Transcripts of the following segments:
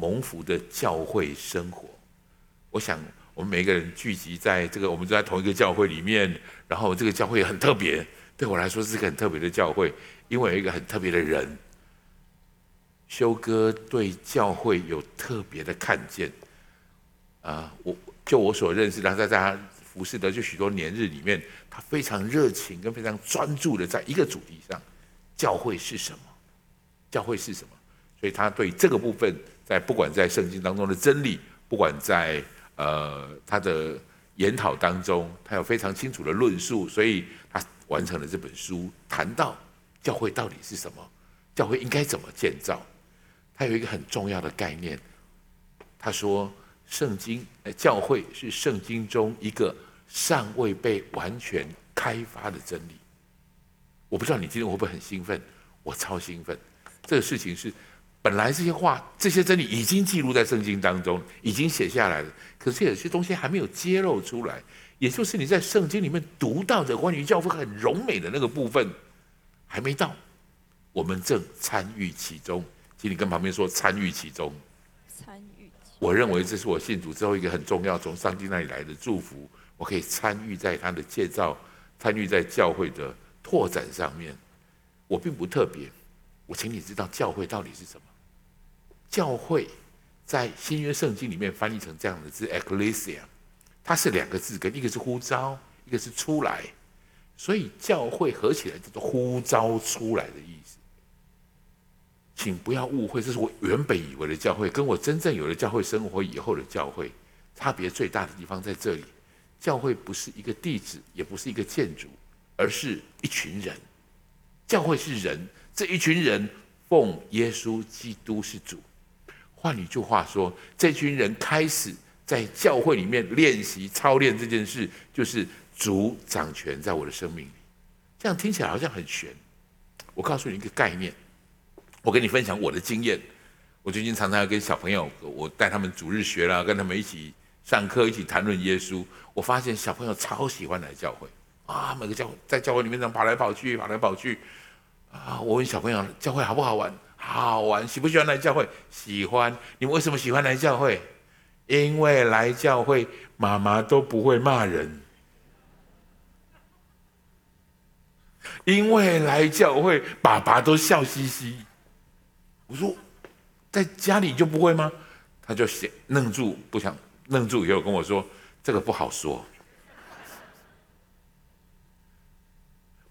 蒙福的教会生活。我想，我们每个人聚集在这个，我们都在同一个教会里面，然后这个教会很特别，对我来说是个很特别的教会，因为有一个很特别的人。修哥对教会有特别的看见，啊，我就我所认识的，在在他服侍的就许多年日里面，他非常热情跟非常专注的在一个主题上，教会是什么？教会是什么？所以他对这个部分，在不管在圣经当中的真理，不管在呃他的研讨当中，他有非常清楚的论述，所以他完成了这本书，谈到教会到底是什么，教会应该怎么建造。他有一个很重要的概念，他说：“圣经，教会是圣经中一个尚未被完全开发的真理。”我不知道你今天会不会很兴奋？我超兴奋！这个事情是本来这些话、这些真理已经记录在圣经当中，已经写下来了，可是有些东西还没有揭露出来。也就是你在圣经里面读到的关于教会很柔美的那个部分，还没到，我们正参与其中。请你跟旁边说参与其中。参与。我认为这是我信主之后一个很重要，从上帝那里来的祝福。我可以参与在他的建造，参与在教会的拓展上面。我并不特别。我请你知道教会到底是什么？教会在新约圣经里面翻译成这样的字 “ecclesia”，它是两个字根，一个是呼召，一个是出来。所以教会合起来叫做呼召出来的意思。请不要误会，这是我原本以为的教会，跟我真正有了教会生活以后的教会差别最大的地方在这里。教会不是一个地址，也不是一个建筑，而是一群人。教会是人，这一群人奉耶稣基督是主。换一句话说，这群人开始在教会里面练习操练这件事，就是主掌权在我的生命里。这样听起来好像很玄。我告诉你一个概念。我跟你分享我的经验，我最近常常要跟小朋友，我带他们主日学啦，跟他们一起上课，一起谈论耶稣。我发现小朋友超喜欢来教会啊，每个教在教会里面这样跑来跑去，跑来跑去啊。我问小朋友，教会好不好玩？好玩，喜不喜欢来教会？喜欢。你们为什么喜欢来教会？因为来教会妈妈都不会骂人。因为来教会爸爸都笑嘻嘻。我说，在家里就不会吗？他就先愣住，不想愣住，以后跟我说：“这个不好说。”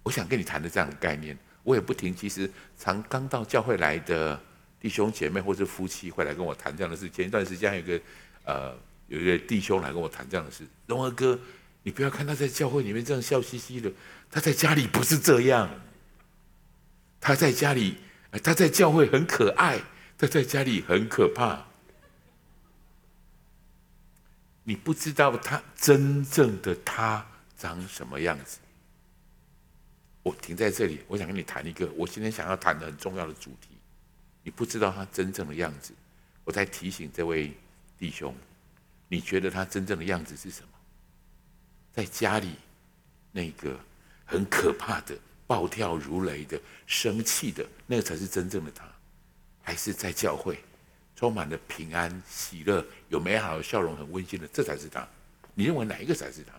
我想跟你谈的这样的概念，我也不停。其实，常刚到教会来的弟兄姐妹或者夫妻会来跟我谈这样的事。前一段时间有一个呃，有一个弟兄来跟我谈这样的事。荣儿哥，你不要看他在教会里面这样笑嘻嘻的，他在家里不是这样。他在家里。他在教会很可爱，他在家里很可怕。你不知道他真正的他长什么样子。我停在这里，我想跟你谈一个我今天想要谈的很重要的主题。你不知道他真正的样子，我在提醒这位弟兄，你觉得他真正的样子是什么？在家里那个很可怕的。暴跳如雷的、生气的，那个才是真正的他，还是在教会，充满了平安、喜乐、有美好的笑容、很温馨的，这才是他。你认为哪一个才是他？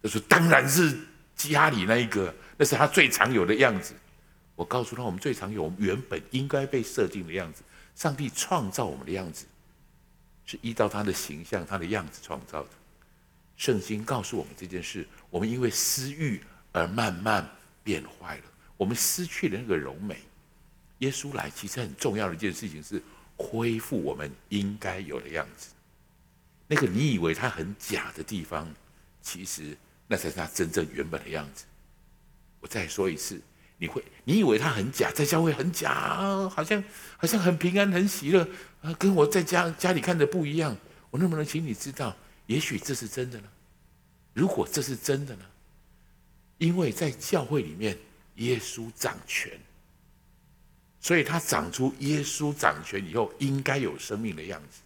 他说：“当然是家里那一个，那是他最常有的样子。”我告诉他，我们最常有，我们原本应该被设定的样子。上帝创造我们的样子，是依照他的形象、他的样子创造的。圣经告诉我们这件事，我们因为私欲。而慢慢变坏了，我们失去了那个柔美。耶稣来，其实很重要的一件事情是恢复我们应该有的样子。那个你以为他很假的地方，其实那才是他真正原本的样子。我再说一次，你会你以为他很假，在教会很假，好像好像很平安、很喜乐啊，跟我在家家里看的不一样。我能不能请你知道，也许这是真的呢？如果这是真的呢？因为在教会里面，耶稣掌权，所以他长出耶稣掌权以后应该有生命的样子。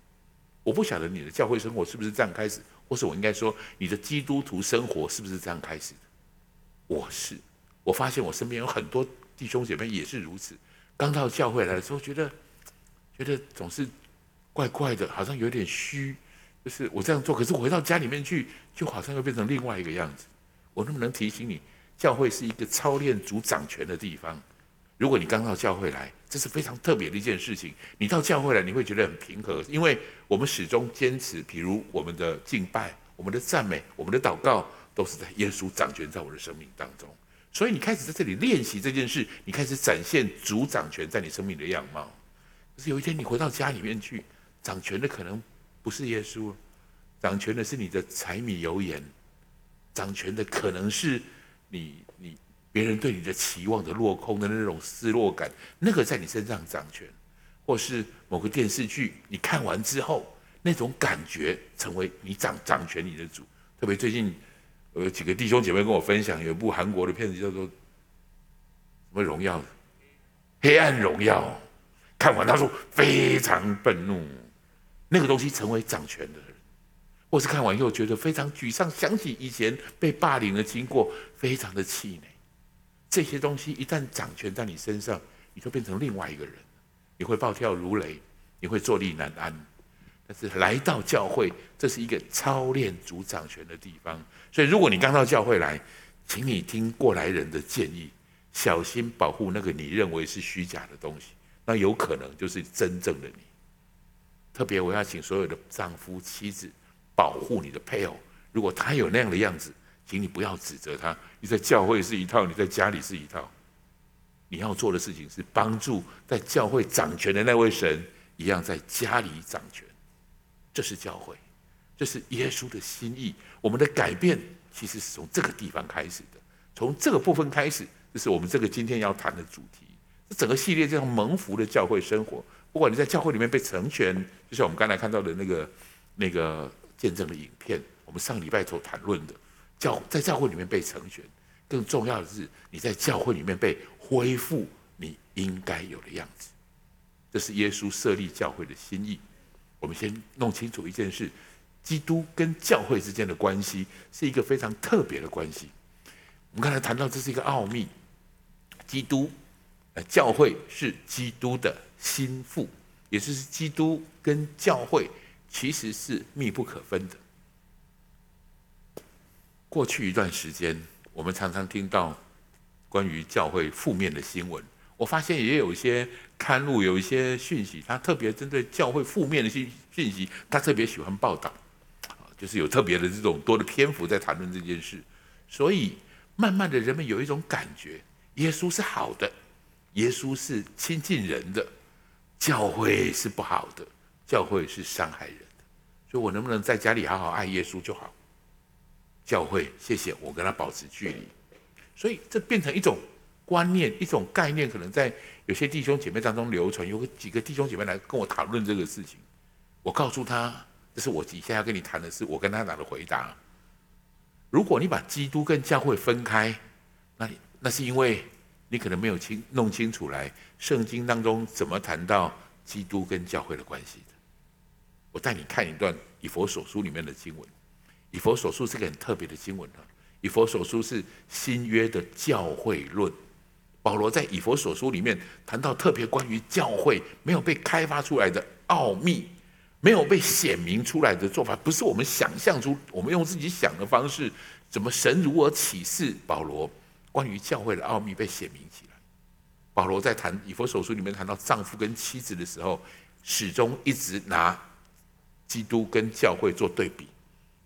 我不晓得你的教会生活是不是这样开始，或是我应该说你的基督徒生活是不是这样开始的？我是，我发现我身边有很多弟兄姐妹也是如此。刚到教会来的时候，觉得觉得总是怪怪的，好像有点虚。就是我这样做，可是回到家里面去，就好像又变成另外一个样子。我能不能提醒你，教会是一个操练主掌权的地方？如果你刚到教会来，这是非常特别的一件事情。你到教会来，你会觉得很平和，因为我们始终坚持，比如我们的敬拜、我们的赞美、我们的祷告，都是在耶稣掌权在我的生命当中。所以你开始在这里练习这件事，你开始展现主掌权在你生命的样貌。可是有一天你回到家里面去，掌权的可能不是耶稣，掌权的是你的柴米油盐，掌权的可能是你你别人对你的期望的落空的那种失落感，那个在你身上掌权，或是某个电视剧你看完之后，那种感觉成为你掌掌权你的主。特别最近有几个弟兄姐妹跟我分享，有一部韩国的片子叫做什么荣耀？黑暗荣耀。看完他说非常愤怒。那个东西成为掌权的人，或是看完以后觉得非常沮丧，想起以前被霸凌的经过，非常的气馁。这些东西一旦掌权在你身上，你就变成另外一个人，你会暴跳如雷，你会坐立难安。但是来到教会，这是一个操练主掌权的地方。所以，如果你刚到教会来，请你听过来人的建议，小心保护那个你认为是虚假的东西，那有可能就是真正的你。特别，我要请所有的丈夫、妻子保护你的配偶。如果他有那样的样子，请你不要指责他。你在教会是一套，你在家里是一套。你要做的事情是帮助在教会掌权的那位神一样，在家里掌权。这是教会，这是耶稣的心意。我们的改变其实是从这个地方开始的，从这个部分开始，这是我们这个今天要谈的主题。这整个系列叫蒙福的教会生活。不管你在教会里面被成全，就像我们刚才看到的那个那个见证的影片，我们上礼拜所谈论的教在教会里面被成全，更重要的是你在教会里面被恢复你应该有的样子，这是耶稣设立教会的心意。我们先弄清楚一件事：基督跟教会之间的关系是一个非常特别的关系。我们刚才谈到这是一个奥秘，基督。教会是基督的心腹，也就是基督跟教会其实是密不可分的。过去一段时间，我们常常听到关于教会负面的新闻。我发现也有一些刊物，有一些讯息，他特别针对教会负面的讯讯息，他特别喜欢报道，就是有特别的这种多的篇幅在谈论这件事。所以，慢慢的人们有一种感觉，耶稣是好的。耶稣是亲近人的，教会是不好的，教会是伤害人的，所以我能不能在家里好好爱耶稣就好？教会，谢谢我跟他保持距离，所以这变成一种观念，一种概念，可能在有些弟兄姐妹当中流传。有个几个弟兄姐妹来跟我讨论这个事情，我告诉他，这是我底下要跟你谈的事，我跟他俩的回答。如果你把基督跟教会分开，那那是因为。你可能没有清弄清楚来，圣经当中怎么谈到基督跟教会的关系的？我带你看一段以佛所书里面的经文。以佛所书是个很特别的经文啊。以佛所书是新约的教会论。保罗在以佛所书里面谈到特别关于教会没有被开发出来的奥秘，没有被显明出来的做法，不是我们想象出，我们用自己想的方式，怎么神如何启示保罗？关于教会的奥秘被显明起来，保罗在谈以佛所书里面谈到丈夫跟妻子的时候，始终一直拿基督跟教会做对比。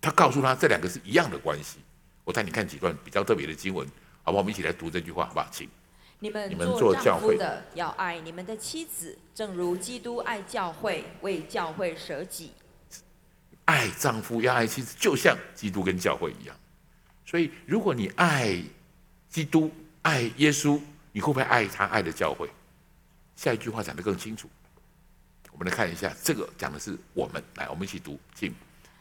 他告诉他这两个是一样的关系。我带你看几段比较特别的经文，好不好？我们一起来读这句话，好不好？请你们做丈夫的要爱你们的妻子，正如基督爱教会，为教会舍己。爱丈夫要爱妻子，就像基督跟教会一样。所以，如果你爱，基督爱耶稣，你会不会爱他爱的教会？下一句话讲得更清楚。我们来看一下，这个讲的是我们。来，我们一起读，请。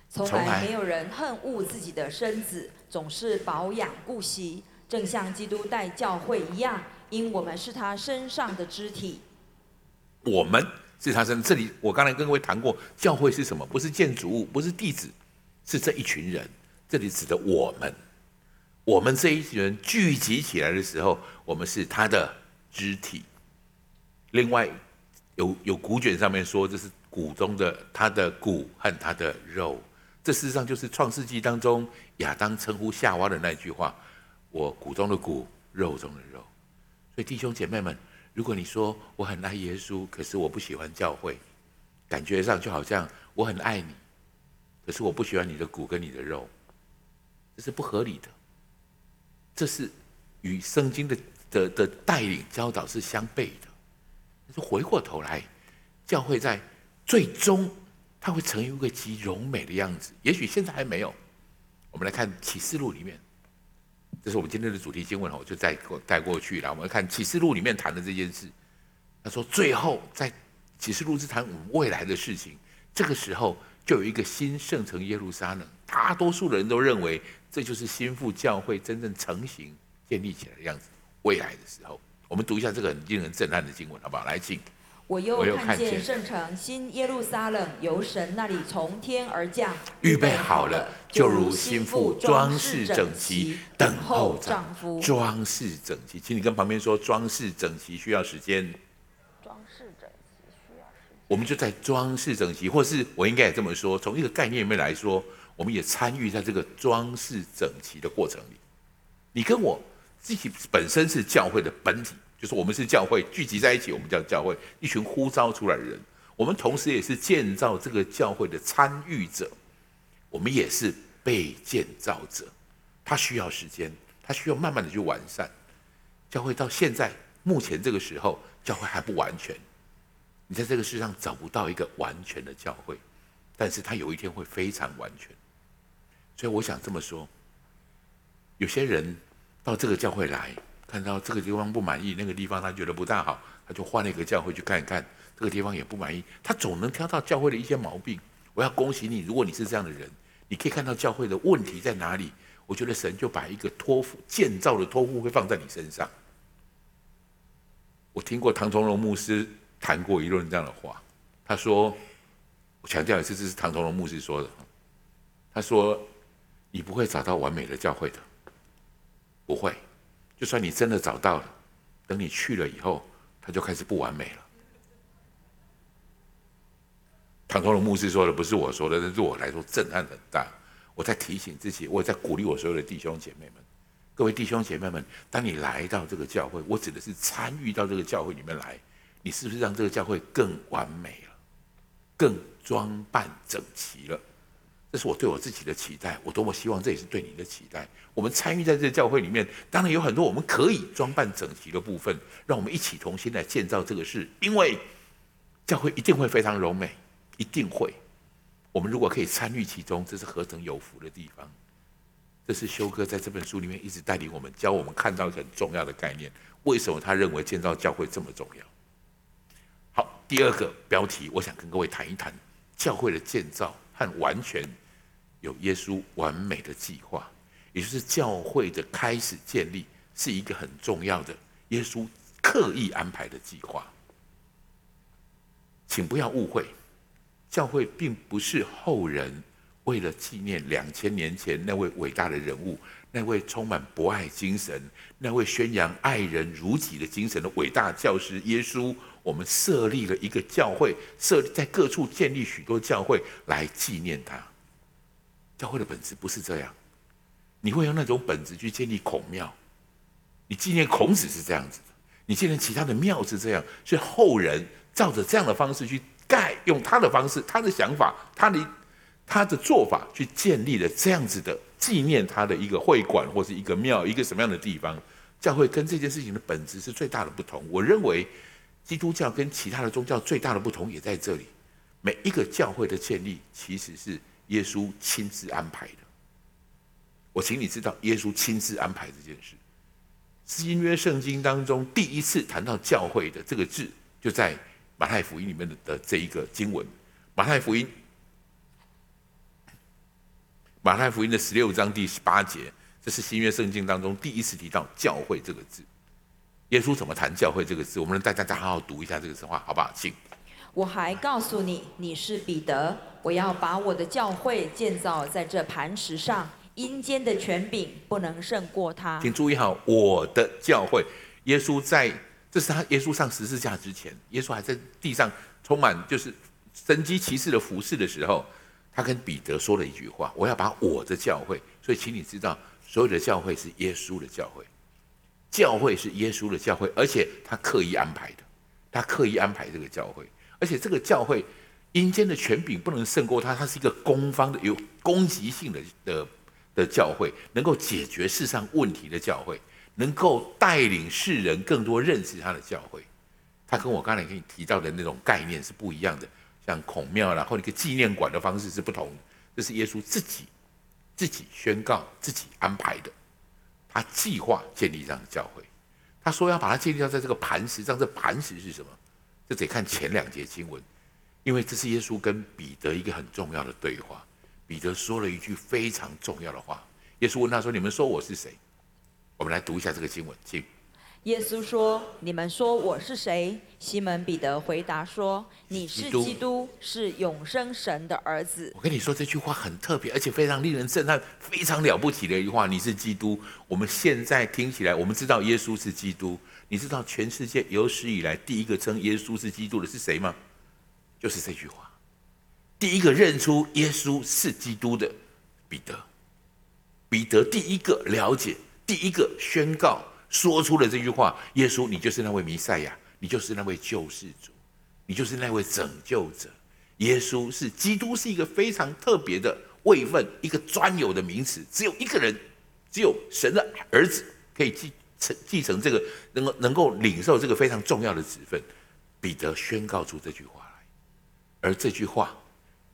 从来没有人恨恶自己的身子，总是保养顾惜，正像基督带教会一样，因我们是他身上的肢体。我们是他身，这里我刚才跟各位谈过，教会是什么？不是建筑物，不是地址，是这一群人。这里指的我们。我们这一群人聚集起来的时候，我们是他的肢体。另外有有古卷上面说这是骨中的他的骨和他的肉，这事实上就是创世纪当中亚当称呼夏娃的那句话：我骨中的骨，肉中的肉。所以弟兄姐妹们，如果你说我很爱耶稣，可是我不喜欢教会，感觉上就好像我很爱你，可是我不喜欢你的骨跟你的肉，这是不合理的。这是与圣经的的的带领教导是相悖的。但是回过头来，教会在最终，它会成一个极柔美的样子。也许现在还没有。我们来看启示录里面，这是我们今天的主题经文，我就带过带过去了。我们看启示录里面谈的这件事。他说，最后在启示录之谈我们未来的事情。这个时候，就有一个新圣城耶路撒冷。大多数的人都认为。这就是新妇教会真正成型、建立起来的样子。未来的时候，我们读一下这个很令人震撼的经文，好不好？来，请。我又看见圣城新耶路撒冷由神那里从天而降，预备好了，就如新妇装饰整齐，等候丈夫。装饰整齐，请你跟旁边说，装饰整齐需要时间。装饰整齐需要时间。我们就在装饰整齐，或是我应该也这么说，从一个概念里面来说。我们也参与在这个装饰整齐的过程里。你跟我自己本身是教会的本体，就是我们是教会聚集在一起，我们叫教会，一群呼召出来的人。我们同时也是建造这个教会的参与者，我们也是被建造者。它需要时间，它需要慢慢的去完善。教会到现在目前这个时候，教会还不完全。你在这个世上找不到一个完全的教会，但是它有一天会非常完全。所以我想这么说，有些人到这个教会来，看到这个地方不满意，那个地方他觉得不大好，他就换了一个教会去看一看，这个地方也不满意，他总能挑到教会的一些毛病。我要恭喜你，如果你是这样的人，你可以看到教会的问题在哪里。我觉得神就把一个托付建造的托付会放在你身上。我听过唐从荣牧师谈过一轮这样的话，他说，我强调一次，这是唐从荣牧师说的，他说。你不会找到完美的教会的，不会。就算你真的找到了，等你去了以后，它就开始不完美了。唐崇荣牧师说的不是我说的，但对我来说震撼很大。我在提醒自己，我也在鼓励我所有的弟兄姐妹们。各位弟兄姐妹们，当你来到这个教会，我指的是参与到这个教会里面来，你是不是让这个教会更完美了，更装扮整齐了？这是我对我自己的期待，我多么希望这也是对你的期待。我们参与在这个教会里面，当然有很多我们可以装扮整齐的部分，让我们一起同心来建造这个事。因为教会一定会非常柔美，一定会。我们如果可以参与其中，这是何等有福的地方！这是修哥在这本书里面一直带领我们，教我们看到很重要的概念。为什么他认为建造教会这么重要？好，第二个标题，我想跟各位谈一谈教会的建造。和完全有耶稣完美的计划，也就是教会的开始建立，是一个很重要的耶稣刻意安排的计划。请不要误会，教会并不是后人为了纪念两千年前那位伟大的人物，那位充满博爱精神、那位宣扬爱人如己的精神的伟大教师耶稣。我们设立了一个教会，设立在各处建立许多教会来纪念他。教会的本质不是这样，你会用那种本质去建立孔庙，你纪念孔子是这样子的，你纪念其他的庙是这样，所以后人照着这样的方式去盖，用他的方式、他的想法、他的他的做法去建立了这样子的纪念他的一个会馆或是一个庙，一个什么样的地方？教会跟这件事情的本质是最大的不同。我认为。基督教跟其他的宗教最大的不同也在这里，每一个教会的建立其实是耶稣亲自安排的。我请你知道，耶稣亲自安排这件事。新约圣经当中第一次谈到教会的这个字，就在马太福音里面的的这一个经文。马太福音，马太福音的十六章第十八节，这是新约圣经当中第一次提到教会这个字。耶稣怎么谈教会这个字？我们带大家好好读一下这个神话，好不好？请。我还告诉你，你是彼得，我要把我的教会建造在这磐石上，阴间的权柄不能胜过他。请注意好，我的教会。耶稣在这是他耶稣上十字架之前，耶稣还在地上充满就是神机骑士的服饰的时候，他跟彼得说了一句话：“我要把我的教会。”所以，请你知道，所有的教会是耶稣的教会，教会是耶稣的教会，而且他刻意安排的，他刻意安排这个教会，而且这个教会阴间的权柄不能胜过他，他是一个攻方的、有攻击性的的的教会，能够解决世上问题的教会。能够带领世人更多认识他的教会，他跟我刚才给你提到的那种概念是不一样的，像孔庙然后一个纪念馆的方式是不同。这是耶稣自己自己宣告、自己安排的，他计划建立这样的教会。他说要把它建立在这个磐石上，这磐石是什么？这得看前两节经文，因为这是耶稣跟彼得一个很重要的对话。彼得说了一句非常重要的话，耶稣问他说：“你们说我是谁？”我们来读一下这个经文，请。耶稣说：“你们说我是谁？”西门彼得回答说：“你是基督，是永生神的儿子。”我跟你说这句话很特别，而且非常令人震撼，非常了不起的一句话。你是基督。我们现在听起来，我们知道耶稣是基督。你知道全世界有史以来第一个称耶稣是基督的是谁吗？就是这句话。第一个认出耶稣是基督的彼得，彼得第一个了解。第一个宣告说出了这句话：“耶稣，你就是那位弥赛亚，你就是那位救世主，你就是那位拯救者。”耶稣是基督，是一个非常特别的位份，一个专有的名词。只有一个人，只有神的儿子可以继承继承这个，能够能够领受这个非常重要的职分。彼得宣告出这句话来，而这句话：“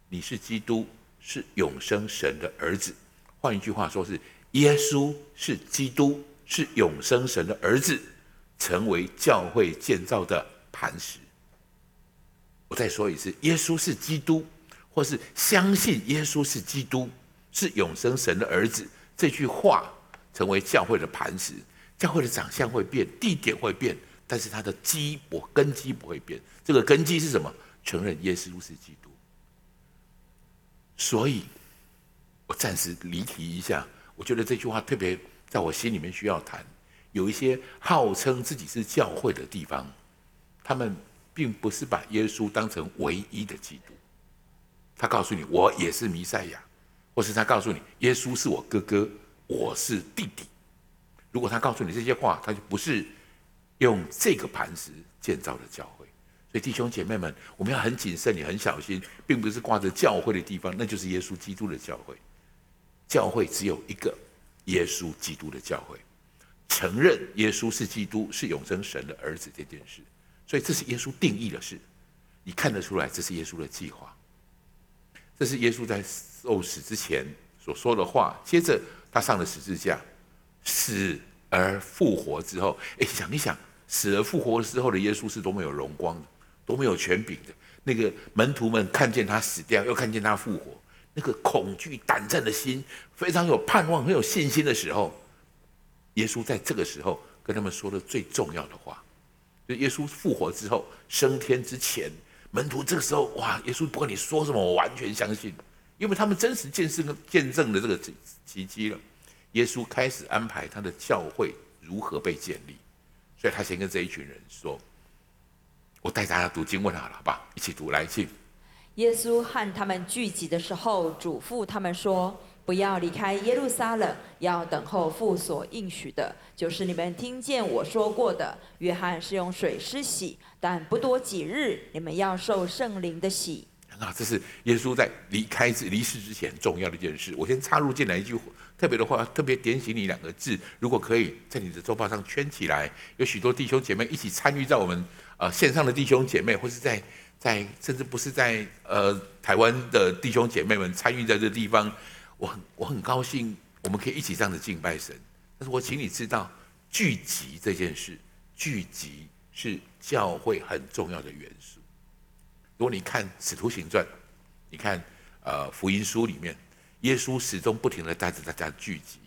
你是基督，是永生神的儿子。”换一句话说，是。耶稣是基督，是永生神的儿子，成为教会建造的磐石。我再说一次，耶稣是基督，或是相信耶稣是基督，是永生神的儿子，这句话成为教会的磐石。教会的长相会变，地点会变，但是它的基不根基不会变。这个根基是什么？承认耶稣是基督。所以，我暂时离题一下。我觉得这句话特别在我心里面需要谈。有一些号称自己是教会的地方，他们并不是把耶稣当成唯一的基督。他告诉你，我也是弥赛亚，或是他告诉你，耶稣是我哥哥，我是弟弟。如果他告诉你这些话，他就不是用这个磐石建造的教会。所以弟兄姐妹们，我们要很谨慎，也很小心，并不是挂着教会的地方，那就是耶稣基督的教会。教会只有一个耶稣基督的教会，承认耶稣是基督，是永生神的儿子这件事，所以这是耶稣定义的事，你看得出来，这是耶稣的计划，这是耶稣在受死之前所说的话。接着他上了十字架，死而复活之后，哎，想一想，死而复活之后的耶稣是多么有荣光的，多么有权柄的。那个门徒们看见他死掉，又看见他复活。那个恐惧胆战的心，非常有盼望、很有信心的时候，耶稣在这个时候跟他们说的最重要的话，就耶稣复活之后升天之前，门徒这个时候哇，耶稣不管你说什么，我完全相信，因为他们真实见证、见证了这个奇迹了。耶稣开始安排他的教会如何被建立，所以他先跟这一群人说：“我带大家读经文好了，好吧？一起读，来，请。”耶稣和他们聚集的时候，嘱咐他们说：“不要离开耶路撒冷，要等候父所应许的，就是你们听见我说过的。约翰是用水施洗，但不多几日，你们要受圣灵的洗。”啊，这是耶稣在离开之离世之前重要的一件事。我先插入进来一句特别的话，特别点醒你两个字，如果可以在你的周报上圈起来。有许多弟兄姐妹一起参与在我们呃线上的弟兄姐妹，或是在。在甚至不是在呃台湾的弟兄姐妹们参与在这地方，我很我很高兴，我们可以一起这样的敬拜神。但是我请你知道，聚集这件事，聚集是教会很重要的元素。如果你看《使徒行传》，你看呃福音书里面，耶稣始终不停的带着大家聚集，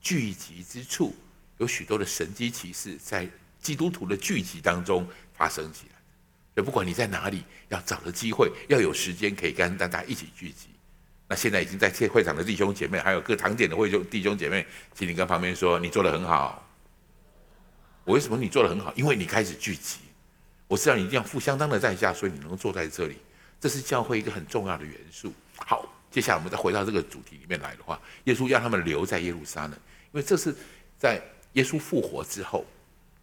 聚集之处有许多的神迹奇事，在基督徒的聚集当中发生起来。不管你在哪里，要找个机会，要有时间可以跟大家一起聚集。那现在已经在会场的弟兄姐妹，还有各堂点的会兄弟兄姐妹，请你跟旁边说，你做得很好。我为什么你做得很好？因为你开始聚集。我知道你一定要付相当的代价，所以你能坐在这里。这是教会一个很重要的元素。好，接下来我们再回到这个主题里面来的话，耶稣让他们留在耶路撒冷，因为这是在耶稣复活之后，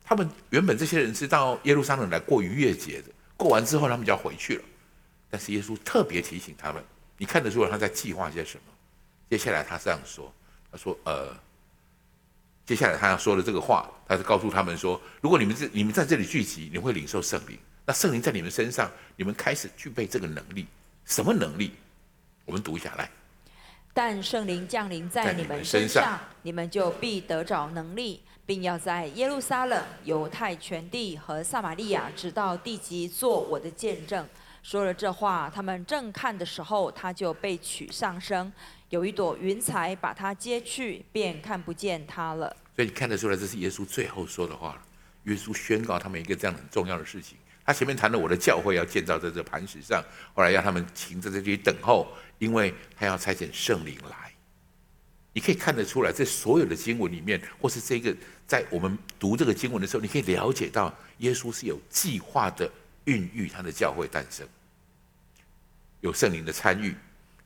他们原本这些人是到耶路撒冷来过逾越节的，过完之后他们就要回去了。但是耶稣特别提醒他们，你看得出来他在计划些什么？接下来他这样说，他说：“呃，接下来他要说的这个话，他是告诉他们说，如果你们这你们在这里聚集，你会领受圣灵。那圣灵在你们身上，你们开始具备这个能力。什么能力？我们读一下来。但圣灵降临在你们身上，你们就必得着能力，并要在耶路撒冷、犹太全地和撒玛利亚，直到地极，做我的见证。”说了这话，他们正看的时候，他就被取上升，有一朵云彩把他接去，便看不见他了。所以你看得出来，这是耶稣最后说的话。耶稣宣告他们一个这样很重要的事情。他前面谈了我的教会要建造在这磐石上，后来要他们停在这里等候，因为他要差遣圣灵来。你可以看得出来，这所有的经文里面，或是这个在我们读这个经文的时候，你可以了解到耶稣是有计划的。孕育他的教会诞生，有圣灵的参与，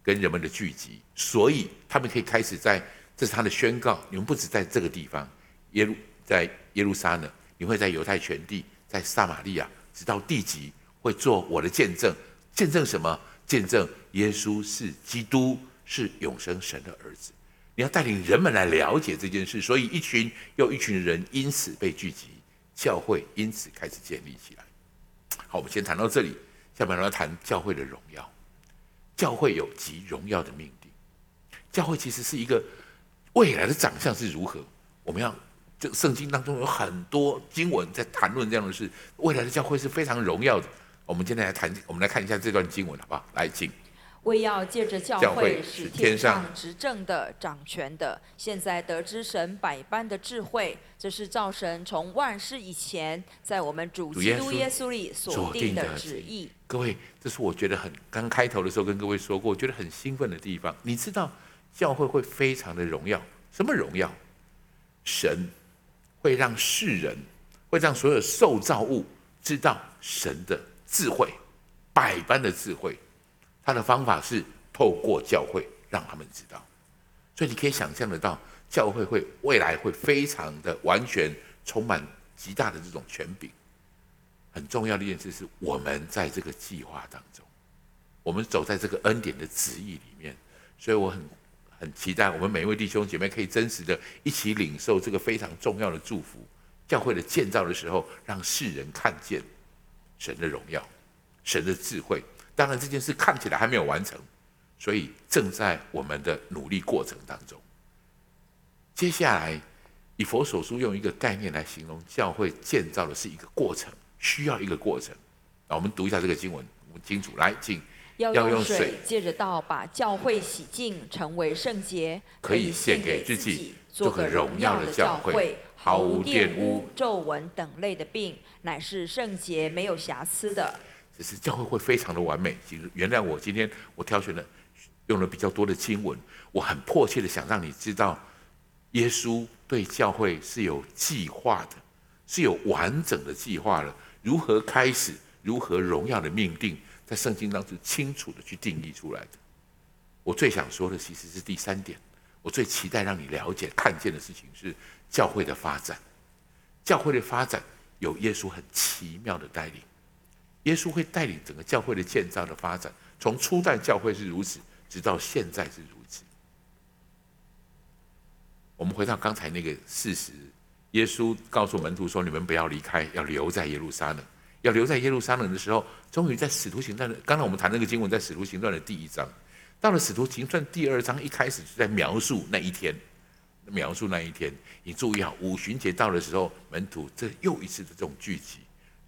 跟人们的聚集，所以他们可以开始在，这是他的宣告。你们不止在这个地方，耶路在耶路撒冷，你会在犹太全地，在撒玛利亚，直到地极，会做我的见证。见证什么？见证耶稣是基督，是永生神的儿子。你要带领人们来了解这件事，所以一群又一群人因此被聚集，教会因此开始建立起来。好，我们先谈到这里。下面我们要谈教会的荣耀。教会有极荣耀的命定。教会其实是一个未来的长相是如何？我们要这圣经当中有很多经文在谈论这样的事。未来的教会是非常荣耀的。我们今天来谈，我们来看一下这段经文，好不好？来，请。为要借着教会使天上执政的掌权的，现在得知神百般的智慧，这是造神从万世以前在我们主基督耶稣里所定的旨意。各位，这是我觉得很刚开头的时候跟各位说过，我觉得很兴奋的地方。你知道教会会非常的荣耀，什么荣耀？神会让世人，会让所有受造物知道神的智慧，百般的智慧。他的方法是透过教会让他们知道，所以你可以想象得到，教会会未来会非常的完全充满极大的这种权柄。很重要的一件事是，我们在这个计划当中，我们走在这个恩典的旨意里面，所以我很很期待我们每一位弟兄姐妹可以真实的一起领受这个非常重要的祝福。教会的建造的时候，让世人看见神的荣耀、神的智慧。当然，这件事看起来还没有完成，所以正在我们的努力过程当中。接下来，以佛所书用一个概念来形容教会建造的是一个过程，需要一个过程。那我们读一下这个经文，我们清楚来，请要用水借着道把教会洗净，成为圣洁，可以献给自己，做个荣耀的教会，毫无玷污、皱纹等类的病，乃是圣洁、没有瑕疵的。只是教会会非常的完美。其实原谅我今天我挑选了用了比较多的经文，我很迫切的想让你知道，耶稣对教会是有计划的，是有完整的计划了。如何开始，如何荣耀的命定，在圣经当中清楚的去定义出来的。我最想说的其实是第三点，我最期待让你了解、看见的事情是教会的发展。教会的发展有耶稣很奇妙的带领。耶稣会带领整个教会的建造的发展，从初代教会是如此，直到现在是如此。我们回到刚才那个事实，耶稣告诉门徒说：“你们不要离开，要留在耶路撒冷。要留在耶路撒冷的时候，终于在使徒行传的，刚才我们谈那个经文，在使徒行传的第一章，到了使徒行传第二章，一开始就在描述那一天，描述那一天。你注意啊，五旬节到的时候，门徒这又一次的这种聚集。”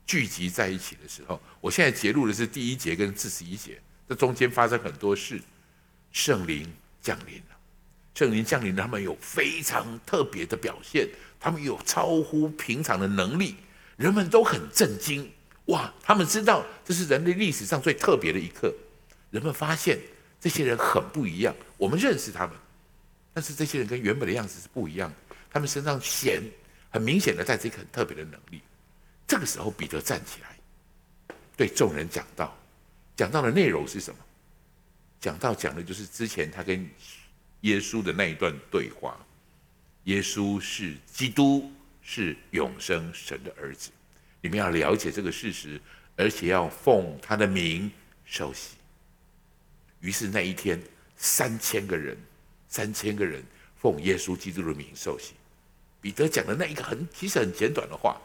聚集在一起的时候，我现在节录的是第一节跟四十一节，这中间发生很多事，圣灵降临了，圣灵降临，他们有非常特别的表现，他们有超乎平常的能力，人们都很震惊，哇！他们知道这是人类历史上最特别的一刻，人们发现这些人很不一样，我们认识他们，但是这些人跟原本的样子是不一样的，他们身上显很明显的带着一个很特别的能力。这个时候，彼得站起来，对众人讲道，讲道的内容是什么？讲道讲的就是之前他跟耶稣的那一段对话。耶稣是基督，是永生神的儿子。你们要了解这个事实，而且要奉他的名受洗。于是那一天，三千个人，三千个人奉耶稣基督的名受洗。彼得讲的那一个很其实很简短的话。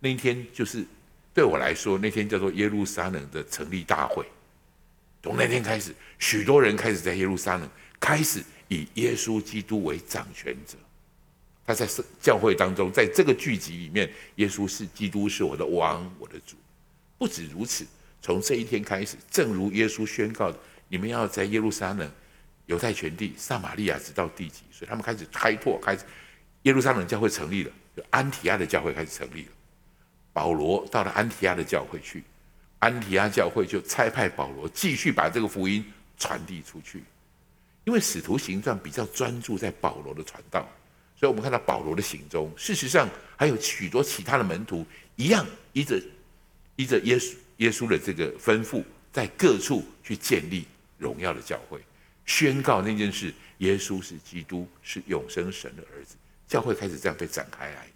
那一天就是对我来说，那天叫做耶路撒冷的成立大会。从那天开始，许多人开始在耶路撒冷开始以耶稣基督为掌权者。他在教会当中，在这个聚集里面，耶稣是基督，是我的王，我的主。不止如此，从这一天开始，正如耶稣宣告的，你们要在耶路撒冷、犹太全地、撒玛利亚直到地极。所以他们开始开拓，开始耶路撒冷教会成立了，就安提阿的教会开始成立了。保罗到了安提阿的教会去，安提阿教会就差派保罗继续把这个福音传递出去。因为使徒行传比较专注在保罗的传道，所以我们看到保罗的行踪。事实上，还有许多其他的门徒一样依着依着耶稣耶稣的这个吩咐，在各处去建立荣耀的教会，宣告那件事：耶稣是基督，是永生神的儿子。教会开始这样被展开来。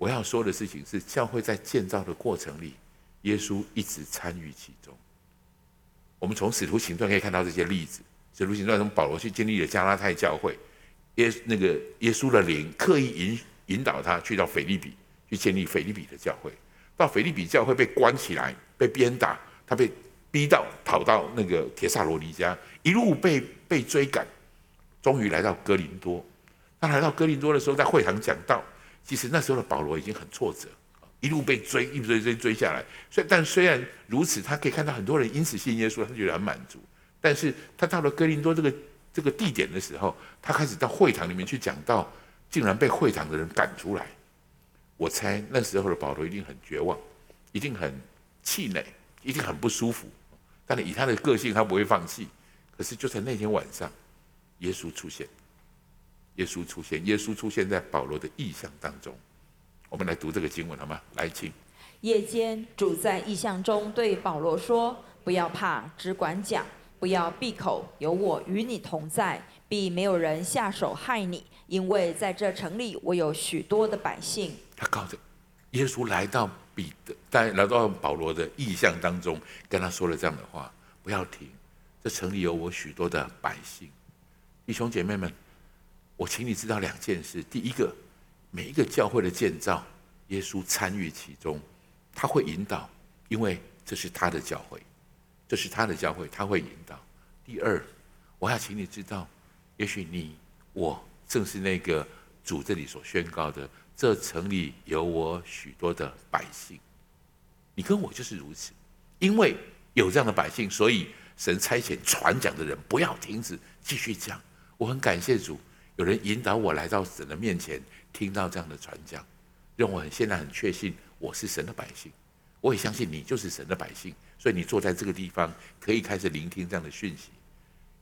我要说的事情是，教会在建造的过程里，耶稣一直参与其中。我们从使徒行传可以看到这些例子。使徒行传从，保罗去建立了加拉太教会，耶那个耶稣的灵刻意引引导他去到腓立比，去建立腓立比的教会。到腓立比教会被关起来，被鞭打，他被逼到跑到那个铁萨罗尼迦，一路被被追赶，终于来到哥林多。他来到哥林多的时候，在会堂讲道。其实那时候的保罗已经很挫折，一路被追，一直追追追下来。所以，但虽然如此，他可以看到很多人因此信耶稣，他觉得很满足。但是他到了哥林多这个这个地点的时候，他开始到会堂里面去讲道，竟然被会堂的人赶出来。我猜那时候的保罗一定很绝望，一定很气馁，一定很不舒服。但是以他的个性，他不会放弃。可是就在那天晚上，耶稣出现。耶稣出现，耶稣出现在保罗的意象当中。我们来读这个经文好吗？来，请。夜间，主在意象中对保罗说：“不要怕，只管讲，不要闭口，有我与你同在，必没有人下手害你，因为在这城里我有许多的百姓。”他告诉耶稣来到彼得，在来到保罗的意象当中，跟他说了这样的话：“不要停，这城里有我许多的百姓，弟兄姐妹们。”我请你知道两件事：第一个，每一个教会的建造，耶稣参与其中，他会引导，因为这是他的教会，这是他的教会，他会引导。第二，我要请你知道，也许你我正是那个主这里所宣告的，这城里有我许多的百姓，你跟我就是如此，因为有这样的百姓，所以神差遣传讲的人不要停止，继续讲。我很感谢主。有人引导我来到神的面前，听到这样的传讲，让我很现在很确信我是神的百姓。我也相信你就是神的百姓，所以你坐在这个地方可以开始聆听这样的讯息。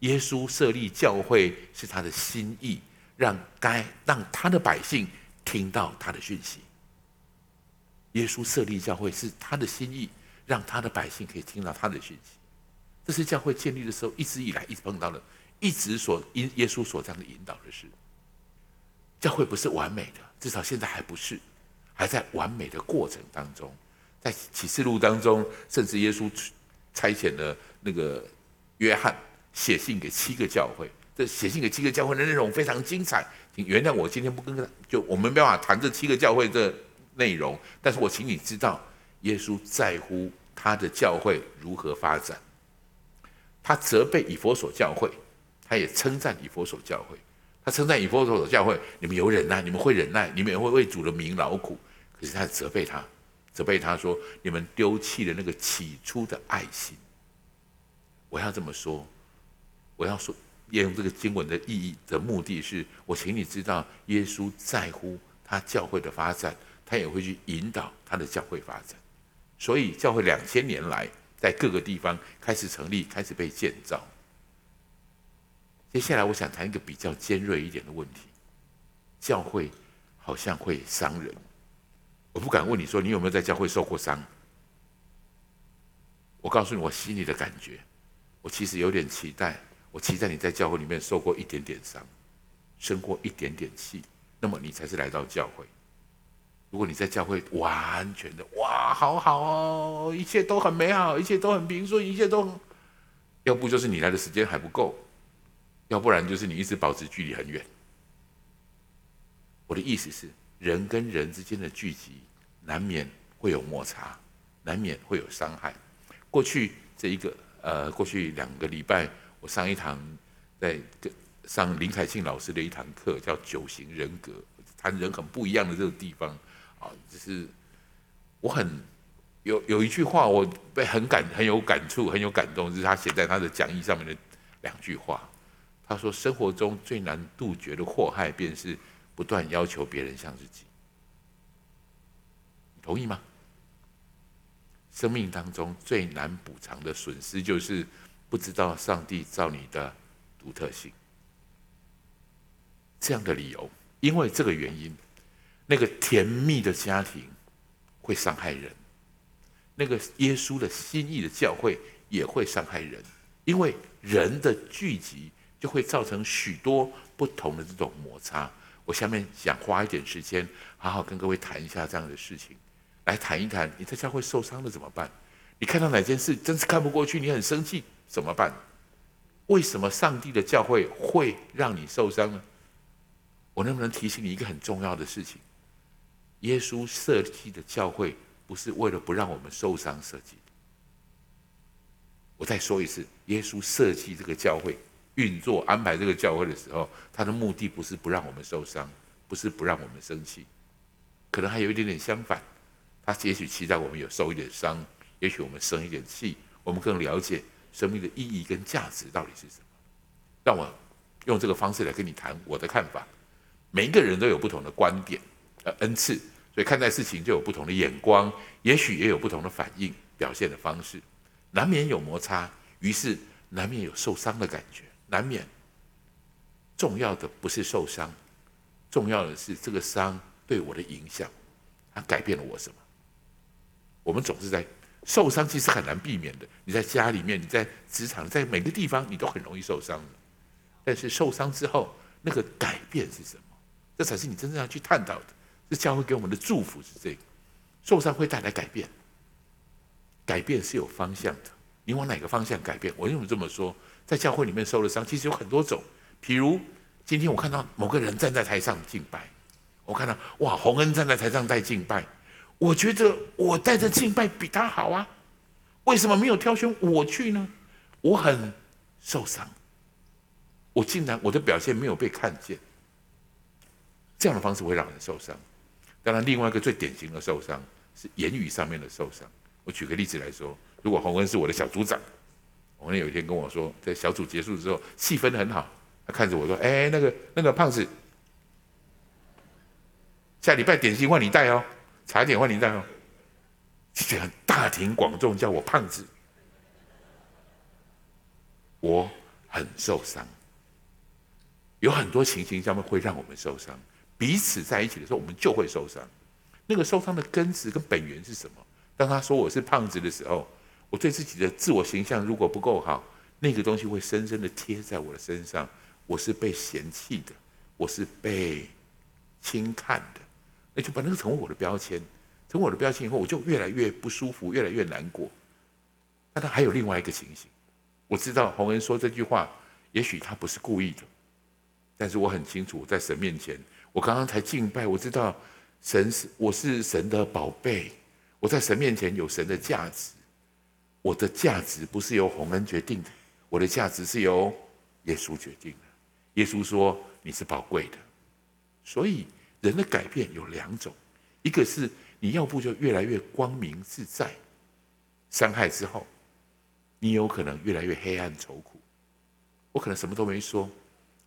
耶稣设立教会是他的心意，让该让他的百姓听到他的讯息。耶稣设立教会是他的心意，让他的百姓可以听到他的讯息。这是教会建立的时候一直以来一直碰到的。一直所因耶稣所这样的引导的是，教会不是完美的，至少现在还不是，还在完美的过程当中。在启示录当中，甚至耶稣差遣了那个约翰写信给七个教会，这写信给七个教会的内容非常精彩。请原谅我今天不跟就我们没办法谈这七个教会的内容，但是我请你知道，耶稣在乎他的教会如何发展，他责备以佛所教会。他也称赞以弗所教会，他称赞以弗所教会，你们有忍耐，你们会忍耐，你们也会为主的名劳苦。可是他责备他，责备他说，你们丢弃了那个起初的爱心。我要这么说，我要说，用这个经文的意义的目的是，我请你知道，耶稣在乎他教会的发展，他也会去引导他的教会发展。所以，教会两千年来在各个地方开始成立，开始被建造。接下来，我想谈一个比较尖锐一点的问题：教会好像会伤人。我不敢问你说你有没有在教会受过伤。我告诉你我心里的感觉，我其实有点期待，我期待你在教会里面受过一点点伤，生过一点点气，那么你才是来到教会。如果你在教会完全的哇，好好哦，一切都很美好，一切都很平顺，一切都，要不就是你来的时间还不够，要不然就是你一直保持距离很远。我的意思是，人跟人之间的聚集，难免会有摩擦，难免会有伤害。过去这一个呃，过去两个礼拜，我上一堂在上林彩庆老师的一堂课，叫九型人格，谈人很不一样的这个地方啊，就是我很有有一句话，我被很感很有感触，很有感动，就是他写在他的讲义上面的两句话。他说：“生活中最难杜绝的祸害，便是不断要求别人像自己。”你同意吗？生命当中最难补偿的损失，就是不知道上帝造你的独特性。这样的理由，因为这个原因，那个甜蜜的家庭会伤害人，那个耶稣的心意的教会也会伤害人，因为人的聚集就会造成许多不同的这种摩擦。我下面想花一点时间，好好跟各位谈一下这样的事情。来谈一谈，你在教会受伤了怎么办？你看到哪件事真是看不过去，你很生气怎么办？为什么上帝的教会会让你受伤呢？我能不能提醒你一个很重要的事情？耶稣设计的教会不是为了不让我们受伤设计的。我再说一次，耶稣设计这个教会、运作、安排这个教会的时候，他的目的不是不让我们受伤，不是不让我们生气，可能还有一点点相反。他也许期待我们有受一点伤，也许我们生一点气，我们更了解生命的意义跟价值到底是什么。让我用这个方式来跟你谈我的看法。每一个人都有不同的观点、呃恩赐，所以看待事情就有不同的眼光，也许也有不同的反应、表现的方式，难免有摩擦，于是难免有受伤的感觉，难免。重要的不是受伤，重要的是这个伤对我的影响，它改变了我什么？我们总是在受伤，其实很难避免的。你在家里面，你在职场，在每个地方，你都很容易受伤的。但是受伤之后，那个改变是什么？这才是你真正要去探讨的。这教会给我们的祝福是这个：受伤会带来改变，改变是有方向的。你往哪个方向改变？我为什么这么说？在教会里面受了伤，其实有很多种。譬如今天我看到某个人站在台上敬拜，我看到哇，洪恩站在台上带敬拜。我觉得我带着敬拜比他好啊，为什么没有挑选我去呢？我很受伤，我竟然我的表现没有被看见，这样的方式会让人受伤。当然，另外一个最典型的受伤是言语上面的受伤。我举个例子来说，如果洪恩是我的小组长，洪恩有一天跟我说，在小组结束之后，气氛很好，他看着我说：“哎，那个那个胖子，下礼拜点心换你带哦。”茶点换你带哦，这样大庭广众叫我胖子，我很受伤。有很多情形下面会让我们受伤，彼此在一起的时候，我们就会受伤。那个受伤的根子跟本源是什么？当他说我是胖子的时候，我对自己的自我形象如果不够好，那个东西会深深的贴在我的身上。我是被嫌弃的，我是被轻看的。那就把那个成为我的标签，成为我的标签以后，我就越来越不舒服，越来越难过。但他还有另外一个情形，我知道洪恩说这句话，也许他不是故意的，但是我很清楚，在神面前，我刚刚才敬拜，我知道神是我是神的宝贝，我在神面前有神的价值，我的价值不是由洪恩决定的，我的价值是由耶稣决定的。耶稣说你是宝贵的，所以。人的改变有两种，一个是你要不就越来越光明自在，伤害之后，你有可能越来越黑暗愁苦。我可能什么都没说，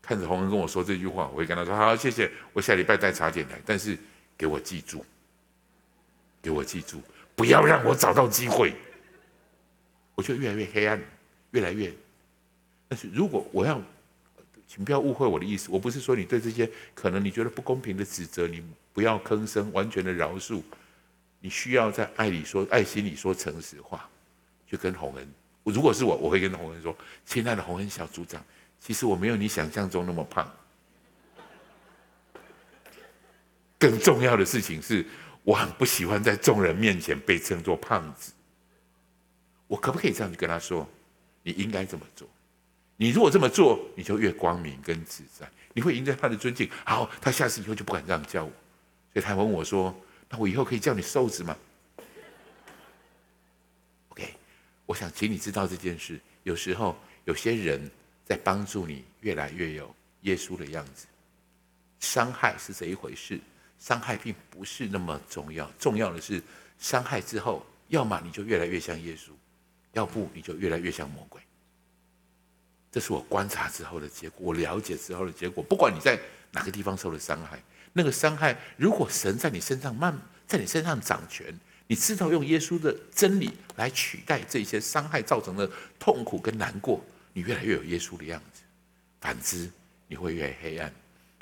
看着洪恩跟我说这句话，我会跟他说：“好，谢谢，我下礼拜带茶点来，但是给我记住，给我记住，不要让我找到机会。”我就越来越黑暗，越来越。但是如果我要请不要误会我的意思，我不是说你对这些可能你觉得不公平的指责，你不要吭声，完全的饶恕。你需要在爱里说，爱心里说诚实话，就跟洪恩。如果是我，我会跟洪恩说：“亲爱的洪恩小组长，其实我没有你想象中那么胖。更重要的事情是，我很不喜欢在众人面前被称作胖子。我可不可以这样子跟他说？你应该这么做。你如果这么做，你就越光明跟自在，你会赢得他的尊敬。好，他下次以后就不敢这样叫我。所以他问我说。”那我以后可以叫你瘦子吗？OK，我想请你知道这件事。有时候有些人在帮助你越来越有耶稣的样子。伤害是这一回事，伤害并不是那么重要。重要的是伤害之后，要么你就越来越像耶稣，要不你就越来越像魔鬼。这是我观察之后的结果，我了解之后的结果。不管你在哪个地方受了伤害。那个伤害，如果神在你身上慢，在你身上掌权，你知道用耶稣的真理来取代这些伤害造成的痛苦跟难过，你越来越有耶稣的样子。反之，你会越黑暗，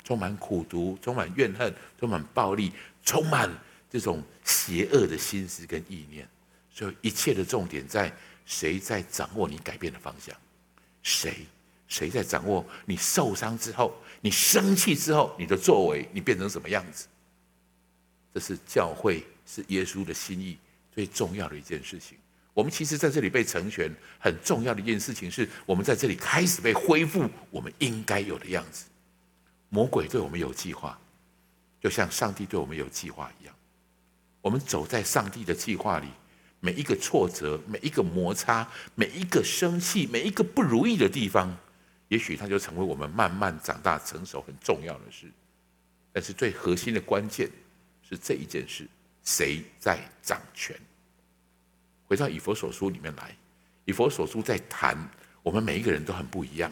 充满苦毒，充满怨恨，充满暴力，充满这种邪恶的心思跟意念。所以一切的重点在谁在掌握你改变的方向？谁？谁在掌握你受伤之后？你生气之后，你的作为，你变成什么样子？这是教会，是耶稣的心意最重要的一件事情。我们其实在这里被成全，很重要的一件事情是，我们在这里开始被恢复我们应该有的样子。魔鬼对我们有计划，就像上帝对我们有计划一样。我们走在上帝的计划里，每一个挫折，每一个摩擦，每一个生气，每一个不如意的地方。也许它就成为我们慢慢长大成熟很重要的事，但是最核心的关键是这一件事：谁在掌权？回到以弗所书里面来，以弗所书在谈我们每一个人都很不一样，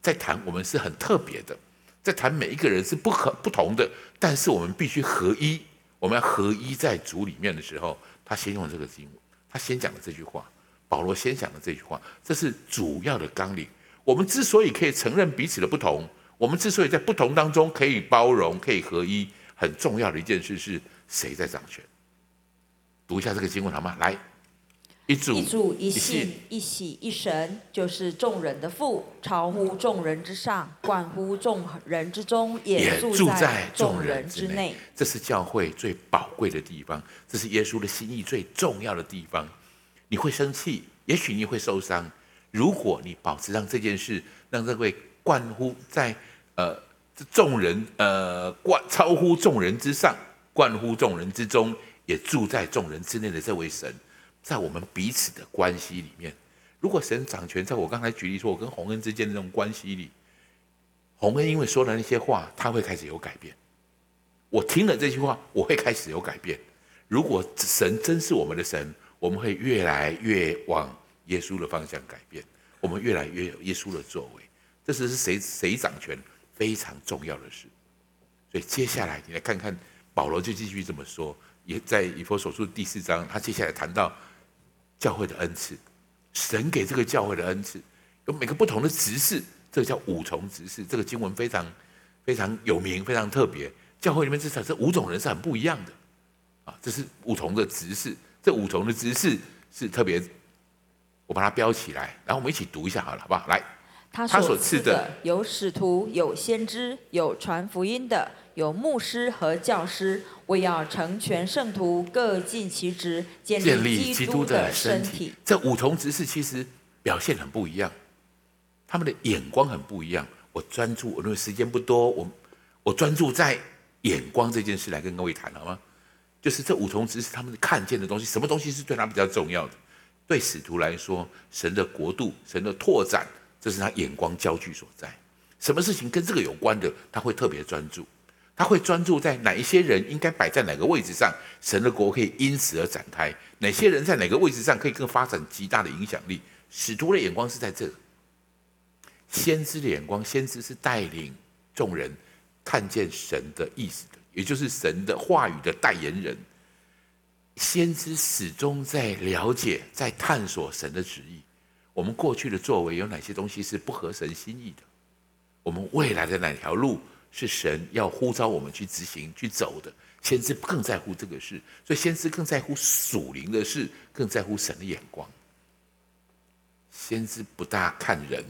在谈我们是很特别的，在谈每一个人是不可不同的，但是我们必须合一。我们要合一在主里面的时候，他先用这个经文，他先讲的这句话，保罗先讲的这句话，这是主要的纲领。我们之所以可以承认彼此的不同，我们之所以在不同当中可以包容、可以合一，很重要的一件事是谁在掌权？读一下这个经文好吗？来，一主、一主、一信、一喜、一神，就是众人的父，超乎众人之上，冠乎众人之中，也住在众人之内。这是教会最宝贵的地方，这是耶稣的心意最重要的地方。你会生气，也许你会受伤。如果你保持让这件事，让这位冠乎在呃众人呃冠超乎众人之上，冠乎众人之中，也住在众人之内的这位神，在我们彼此的关系里面，如果神掌权，在我刚才举例说，我跟洪恩之间的这种关系里，洪恩因为说了那些话，他会开始有改变。我听了这句话，我会开始有改变。如果神真是我们的神，我们会越来越往。耶稣的方向改变，我们越来越有耶稣的作为，这是谁谁掌权非常重要的事。所以接下来你来看看保罗就继续这么说，也在以弗所书第四章，他接下来谈到教会的恩赐，神给这个教会的恩赐有每个不同的职事，这个叫五重职事。这个经文非常非常有名，非常特别。教会里面至少这五种人是很不一样的啊，这是五重的职事，这五重的职事是特别。我把它标起来，然后我们一起读一下好了，好不好？来，他所赐的有使徒，有先知，有传福音的，有牧师和教师，为要成全圣徒，各尽其职，建立基督的身体。这五重职事其实表现很不一样，他们的眼光很不一样。我专注，我认为时间不多，我我专注在眼光这件事来跟各位谈好吗？就是这五重职事，他们看见的东西，什么东西是对他比较重要的？对使徒来说，神的国度、神的拓展，这是他眼光焦距所在。什么事情跟这个有关的，他会特别专注。他会专注在哪一些人应该摆在哪个位置上，神的国可以因此而展开。哪些人在哪个位置上可以更发展极大的影响力？使徒的眼光是在这。先知的眼光，先知是带领众人看见神的意思的，也就是神的话语的代言人。先知始终在了解、在探索神的旨意。我们过去的作为有哪些东西是不合神心意的？我们未来的哪条路是神要呼召我们去执行、去走的？先知更在乎这个事，所以先知更在乎属灵的事，更在乎神的眼光。先知不大看人。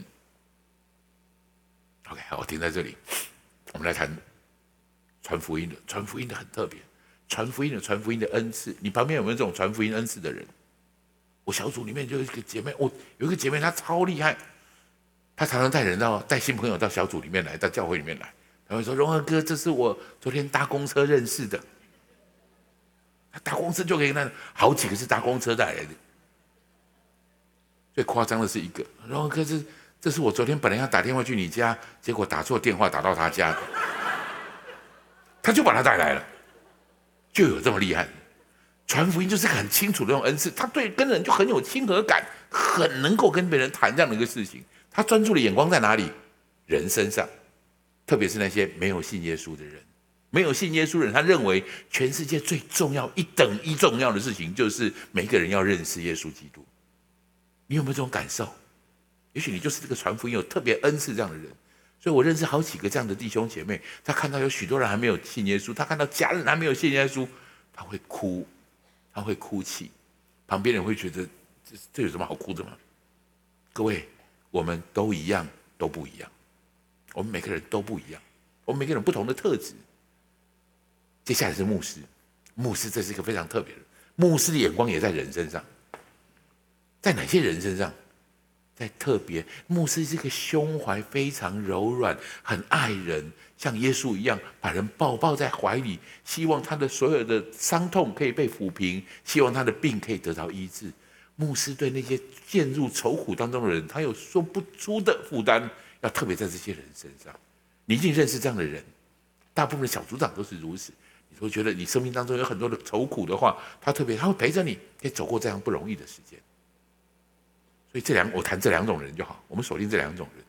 OK，我停在这里。我们来谈传福音的，传福音的很特别，传福音的，传福音的恩赐。你旁边有没有这种传福音恩赐的人？我小组里面就有一个姐妹，我有一个姐妹，她超厉害，她常常带人到带新朋友到小组里面来，到教会里面来。她会说：“荣和哥，这是我昨天搭公车认识的。他搭公车就可以那好几个是搭公车带来的。最夸张的是一个，荣和哥，这这是我昨天本来要打电话去你家，结果打错电话打到他家，他就把他带来了，就有这么厉害。传福音就是很清楚的那种恩赐，他对跟人就很有亲和感，很能够跟别人谈这样的一个事情。他专注的眼光在哪里？人身上。”特别是那些没有信耶稣的人，没有信耶稣的人，他认为全世界最重要、一等一重要的事情，就是每个人要认识耶稣基督。你有没有这种感受？也许你就是这个传福音有特别恩赐这样的人。所以我认识好几个这样的弟兄姐妹，他看到有许多人还没有信耶稣，他看到家人还没有信耶稣，他会哭，他会哭泣。旁边人会觉得这这有什么好哭的吗？各位，我们都一样，都不一样。我们每个人都不一样，我们每个人不同的特质。接下来是牧师，牧师这是一个非常特别的，牧师的眼光也在人身上，在哪些人身上？在特别，牧师这个胸怀非常柔软，很爱人，像耶稣一样，把人抱抱在怀里，希望他的所有的伤痛可以被抚平，希望他的病可以得到医治。牧师对那些陷入愁苦当中的人，他有说不出的负担。要特别在这些人身上，你一定认识这样的人。大部分的小组长都是如此。你会觉得你生命当中有很多的愁苦的话，他特别他会陪着你，可以走过这样不容易的时间。所以这两我谈这两种人就好，我们锁定这两种人。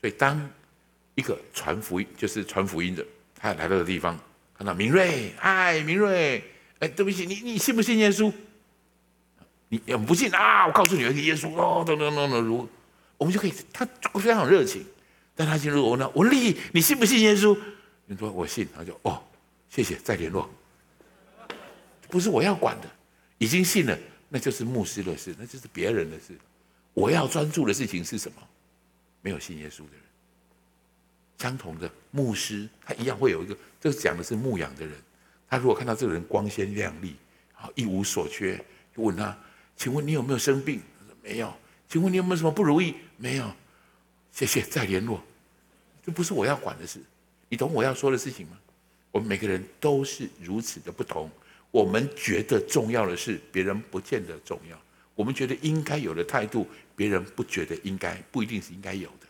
所以当一个传福音就是传福音的，他来到的地方，看到明瑞，嗨，明瑞，哎，对不起，你你信不信耶稣？你要不信啊？我告诉你，耶稣哦，等等等等如。我们就可以，他非常热情，但他进入我呢，我立，你信不信耶稣？你说我信，他就哦，谢谢，再联络。不是我要管的，已经信了，那就是牧师的事，那就是别人的事。我要专注的事情是什么？没有信耶稣的人，相同的牧师，他一样会有一个，这讲的是牧养的人，他如果看到这个人光鲜亮丽，好一无所缺，就问他，请问你有没有生病？他说没有。请问你有没有什么不如意？没有，谢谢，再联络。这不是我要管的事，你懂我要说的事情吗？我们每个人都是如此的不同。我们觉得重要的事，别人不见得重要；我们觉得应该有的态度，别人不觉得应该，不一定是应该有的。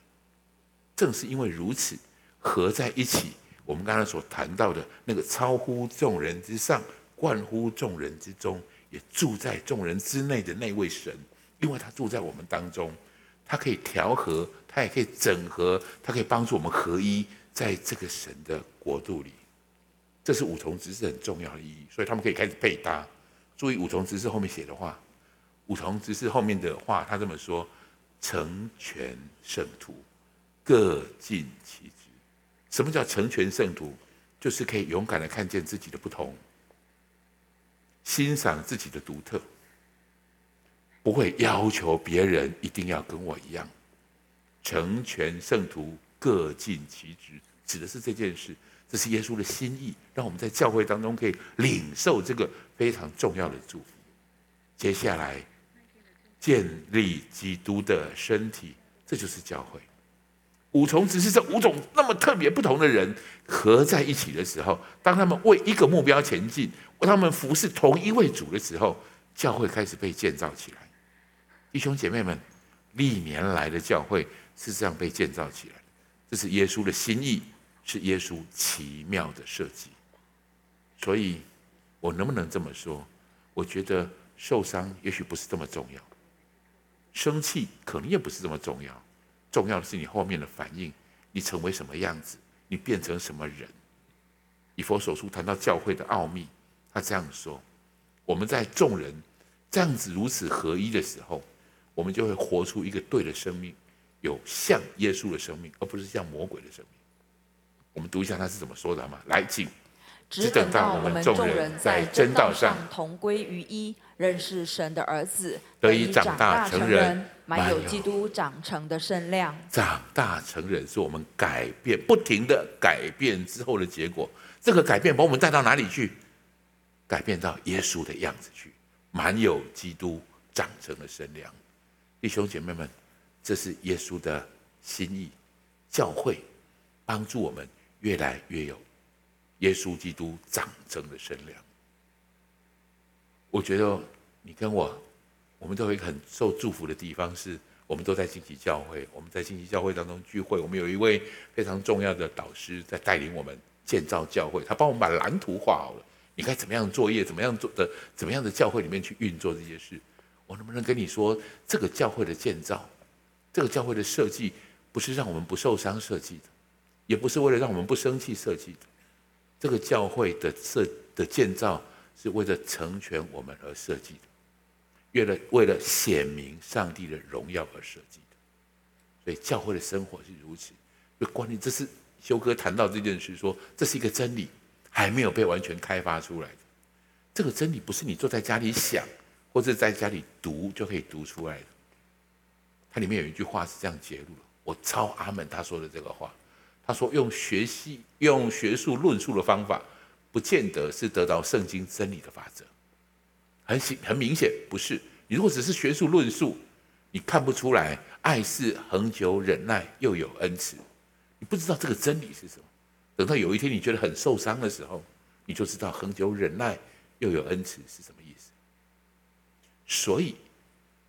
正是因为如此，合在一起，我们刚才所谈到的那个超乎众人之上、贯乎众人之中，也住在众人之内的那位神。因为他住在我们当中，他可以调和，他也可以整合，他可以帮助我们合一，在这个神的国度里，这是五重职是很重要的意义。所以他们可以开始配搭。注意五重职是后面写的话，五重职事后面的话，他这么说：成全圣徒，各尽其职。什么叫成全圣徒？就是可以勇敢的看见自己的不同，欣赏自己的独特。不会要求别人一定要跟我一样，成全圣徒，各尽其职，指的是这件事。这是耶稣的心意，让我们在教会当中可以领受这个非常重要的祝福。接下来，建立基督的身体，这就是教会。五重只是这五种那么特别不同的人合在一起的时候，当他们为一个目标前进，为他们服侍同一位主的时候，教会开始被建造起来。弟兄姐妹们，历年来的教会是这样被建造起来，这是耶稣的心意，是耶稣奇妙的设计。所以，我能不能这么说？我觉得受伤也许不是这么重要，生气可能也不是这么重要，重要的是你后面的反应，你成为什么样子，你变成什么人。以佛所书谈到教会的奥秘，他这样说：我们在众人这样子如此合一的时候。我们就会活出一个对的生命，有像耶稣的生命，而不是像魔鬼的生命。我们读一下他是怎么说的好吗？来，请。只等到我们众人在真道上同归于一，认识神的儿子，得以长大成人，满有基督长成的身量。长大成人是我们改变，不停的改变之后的结果。这个改变把我们带到哪里去？改变到耶稣的样子去，满有基督长成的身量。弟兄姐妹们，这是耶稣的心意，教会帮助我们越来越有。耶稣基督长成的身量，我觉得你跟我，我们都有一个很受祝福的地方，是我们都在荆棘教会。我们在荆棘教会当中聚会，我们有一位非常重要的导师在带领我们建造教会。他帮我们把蓝图画好了，你该怎么样作业，怎么样做的，怎么样的教会里面去运作这些事。我能不能跟你说，这个教会的建造，这个教会的设计，不是让我们不受伤设计的，也不是为了让我们不生气设计的。这个教会的设的建造是为了成全我们而设计的，为了为了显明上帝的荣耀而设计的。所以教会的生活是如此。就关键，这是修哥谈到这件事说，这是一个真理，还没有被完全开发出来的。这个真理不是你坐在家里想，或者在家里读就可以读出来的。它里面有一句话是这样揭露的，我超阿门他说的这个话。他说：“用学习、用学术论述的方法，不见得是得到圣经真理的法则。很显很明显，不是。你如果只是学术论述，你看不出来爱是恒久忍耐，又有恩慈。你不知道这个真理是什么。等到有一天你觉得很受伤的时候，你就知道恒久忍耐又有恩慈是什么意思。所以，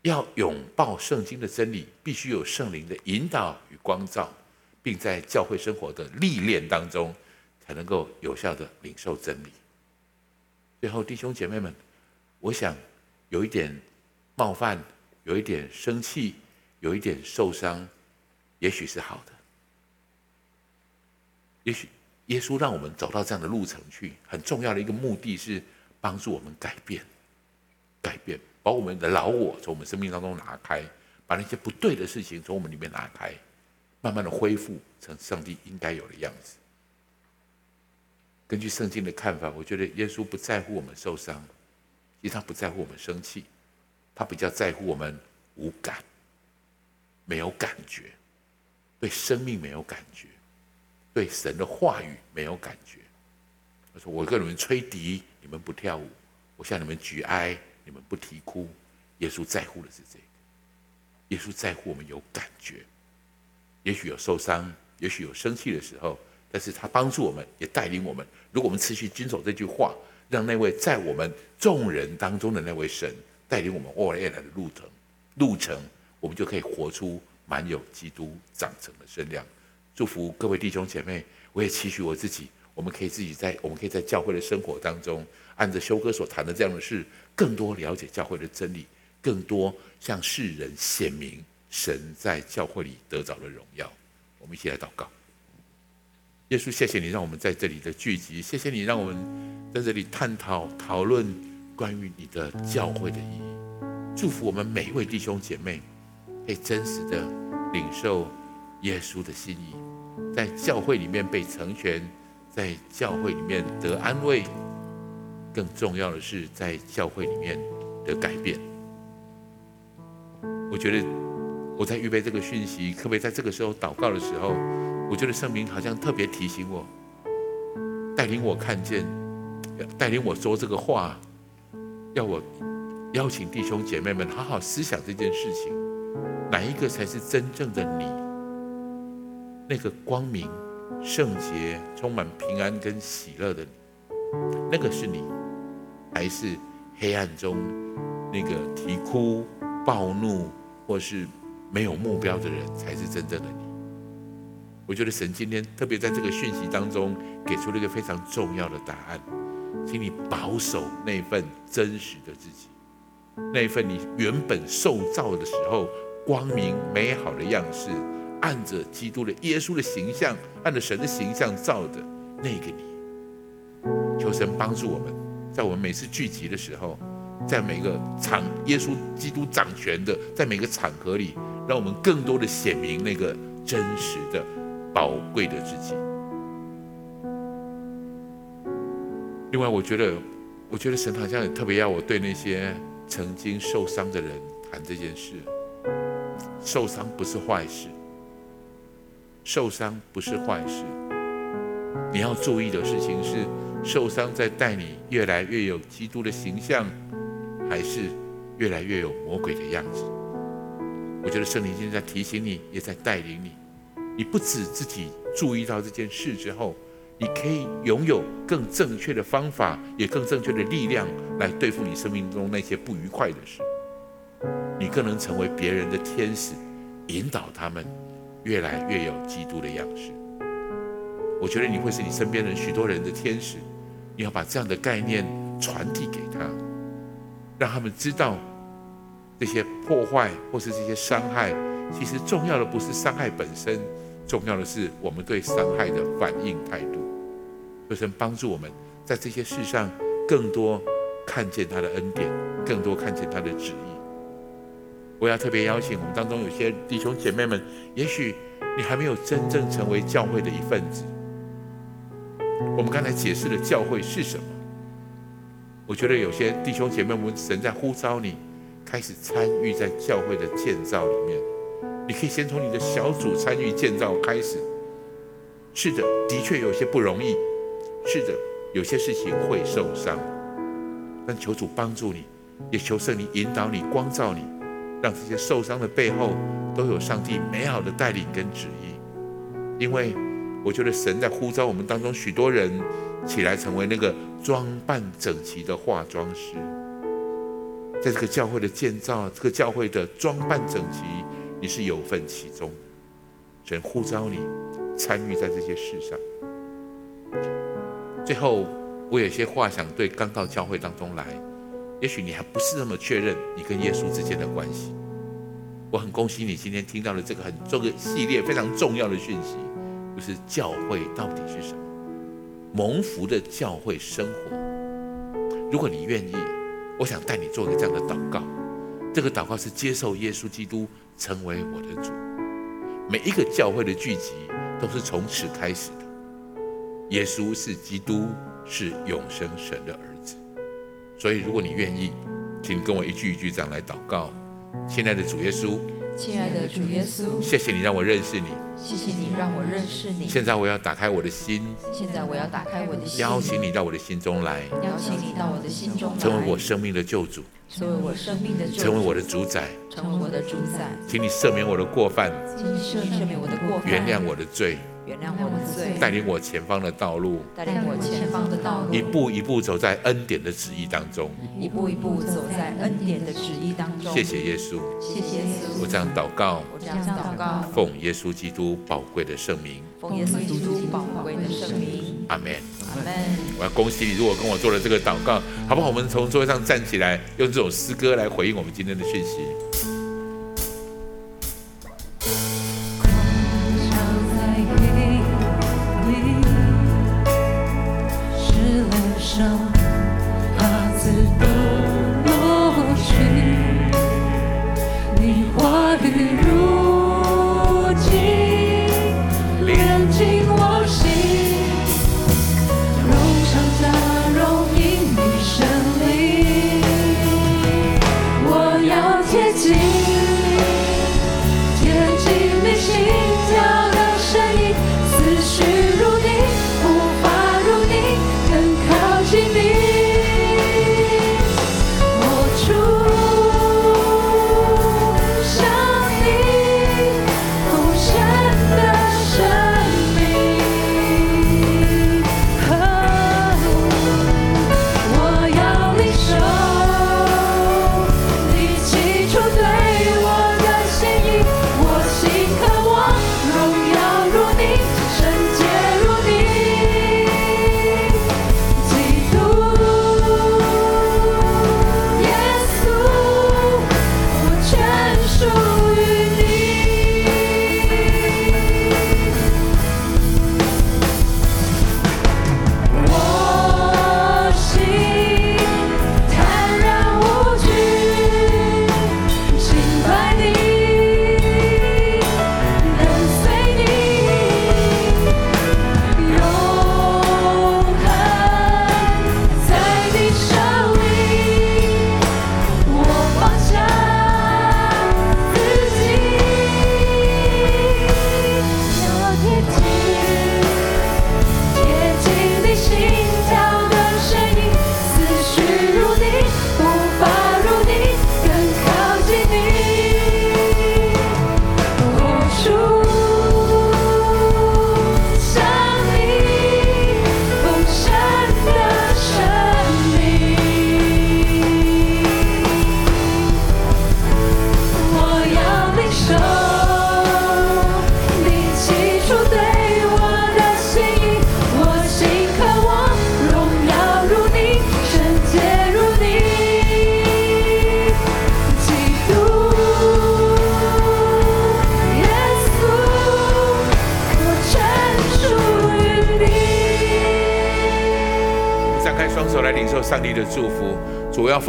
要拥抱圣经的真理，必须有圣灵的引导与光照。”并在教会生活的历练当中，才能够有效的领受真理。最后，弟兄姐妹们，我想有一点冒犯，有一点生气，有一点受伤，也许是好的。也许耶稣让我们走到这样的路程去，很重要的一个目的是帮助我们改变，改变，把我们的老我从我们生命当中拿开，把那些不对的事情从我们里面拿开。慢慢的恢复成上帝应该有的样子。根据圣经的看法，我觉得耶稣不在乎我们受伤，其实他不在乎我们生气，他比较在乎我们无感、没有感觉，对生命没有感觉，对神的话语没有感觉。他说：“我跟你们吹笛，你们不跳舞；我向你们举哀，你们不啼哭。”耶稣在乎的是这个。耶稣在乎我们有感觉。也许有受伤，也许有生气的时候，但是他帮助我们，也带领我们。如果我们持续遵守这句话，让那位在我们众人当中的那位神带领我们未来的路程，路程，我们就可以活出满有基督长成的身量。祝福各位弟兄姐妹，我也期许我自己，我们可以自己在我们可以在教会的生活当中，按着修哥所谈的这样的事，更多了解教会的真理，更多向世人显明。神在教会里得着了荣耀，我们一起来祷告。耶稣，谢谢你让我们在这里的聚集，谢谢你让我们在这里探讨讨论关于你的教会的意义。祝福我们每一位弟兄姐妹，可以真实的领受耶稣的心意，在教会里面被成全，在教会里面得安慰，更重要的是在教会里面的改变。我觉得。我在预备这个讯息，可不可以在这个时候祷告的时候，我觉得圣灵好像特别提醒我，带领我看见，带领我说这个话，要我邀请弟兄姐妹们好好思想这件事情，哪一个才是真正的你？那个光明、圣洁、充满平安跟喜乐的你，那个是你，还是黑暗中那个啼哭、暴怒，或是？没有目标的人才是真正的你。我觉得神今天特别在这个讯息当中给出了一个非常重要的答案，请你保守那份真实的自己，那份你原本受造的时候光明美好的样式，按着基督的耶稣的形象，按着神的形象造的那个你。求神帮助我们，在我们每次聚集的时候，在每个场耶稣基督掌权的，在每个场合里。让我们更多的显明那个真实的、宝贵的自己。另外，我觉得，我觉得神好像也特别要我对那些曾经受伤的人谈这件事。受伤不是坏事，受伤不是坏事。你要注意的事情是，受伤在带你越来越有基督的形象，还是越来越有魔鬼的样子？我觉得圣灵今天在提醒你，也在带领你。你不止自己注意到这件事之后。你可以拥有更正确的方法，也更正确的力量来对付你生命中那些不愉快的事。你更能成为别人的天使，引导他们越来越有基督的样式。我觉得你会是你身边人许多人的天使。你要把这样的概念传递给他，让他们知道这些破坏或是这些伤害，其实重要的不是伤害本身，重要的是我们对伤害的反应态度。求神帮助我们，在这些事上更多看见他的恩典，更多看见他的旨意。我要特别邀请我们当中有些弟兄姐妹们，也许你还没有真正成为教会的一份子。我们刚才解释了教会是什么。我觉得有些弟兄姐妹们，神在呼召你，开始参与在教会的建造里面。你可以先从你的小组参与建造开始。是的，的确有些不容易。是的，有些事情会受伤，但求主帮助你，也求圣灵引导你、光照你，让这些受伤的背后都有上帝美好的带领跟旨意。因为我觉得神在呼召我们当中许多人起来，成为那个装扮整齐的化妆师，在这个教会的建造、这个教会的装扮整齐，你是有份其中。神呼召你参与在这些事上。最后，我有些话想对刚到教会当中来，也许你还不是那么确认你跟耶稣之间的关系。我很恭喜你今天听到了这个很这个系列非常重要的讯息，就是教会到底是什么？蒙福的教会生活。如果你愿意，我想带你做一个这样的祷告。这个祷告是接受耶稣基督成为我的主。每一个教会的聚集都是从此开始的。耶稣是基督，是永生神的儿子。所以，如果你愿意，请跟我一句一句这样来祷告。亲爱的主耶稣，亲爱的主耶稣，谢谢你让我认识你，谢谢你让我认识你。现在我要打开我的心，现在我要打开我的心，邀请你到我的心中来，邀请你到我的心中来，成为我生命的救主，成为我生命的救主，成为我的主宰，成为我的主宰。请你赦免我的过犯，请你赦免我的过犯，原谅我的罪。原谅我的罪，带领我前方的道路，带领我前方的道路，一步一步走在恩典的旨意当中，一步一步走在恩典的旨意当中。谢谢耶稣，谢谢耶稣。我这样祷告，我这样祷告，奉耶稣基督宝贵的圣名，奉耶稣基督宝贵的圣名。阿门，阿门。我要恭喜你，如果跟我做了这个祷告，好不好？我们从座位上站起来，用这首诗歌来回应我们今天的讯息。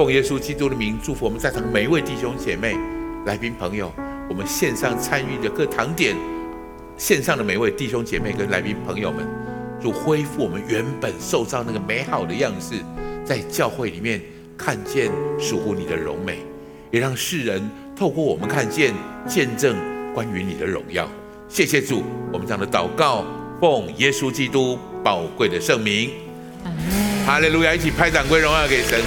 奉耶稣基督的名祝福我们在场每一位弟兄姐妹、来宾朋友，我们线上参与的各堂点，线上的每一位弟兄姐妹跟来宾朋友们，主恢复我们原本受造那个美好的样式，在教会里面看见属乎你的荣美，也让世人透过我们看见见证关于你的荣耀。谢谢主，我们这样的祷告，奉耶稣基督宝贵的圣名，哈利路亚！一起拍掌归荣耀给神。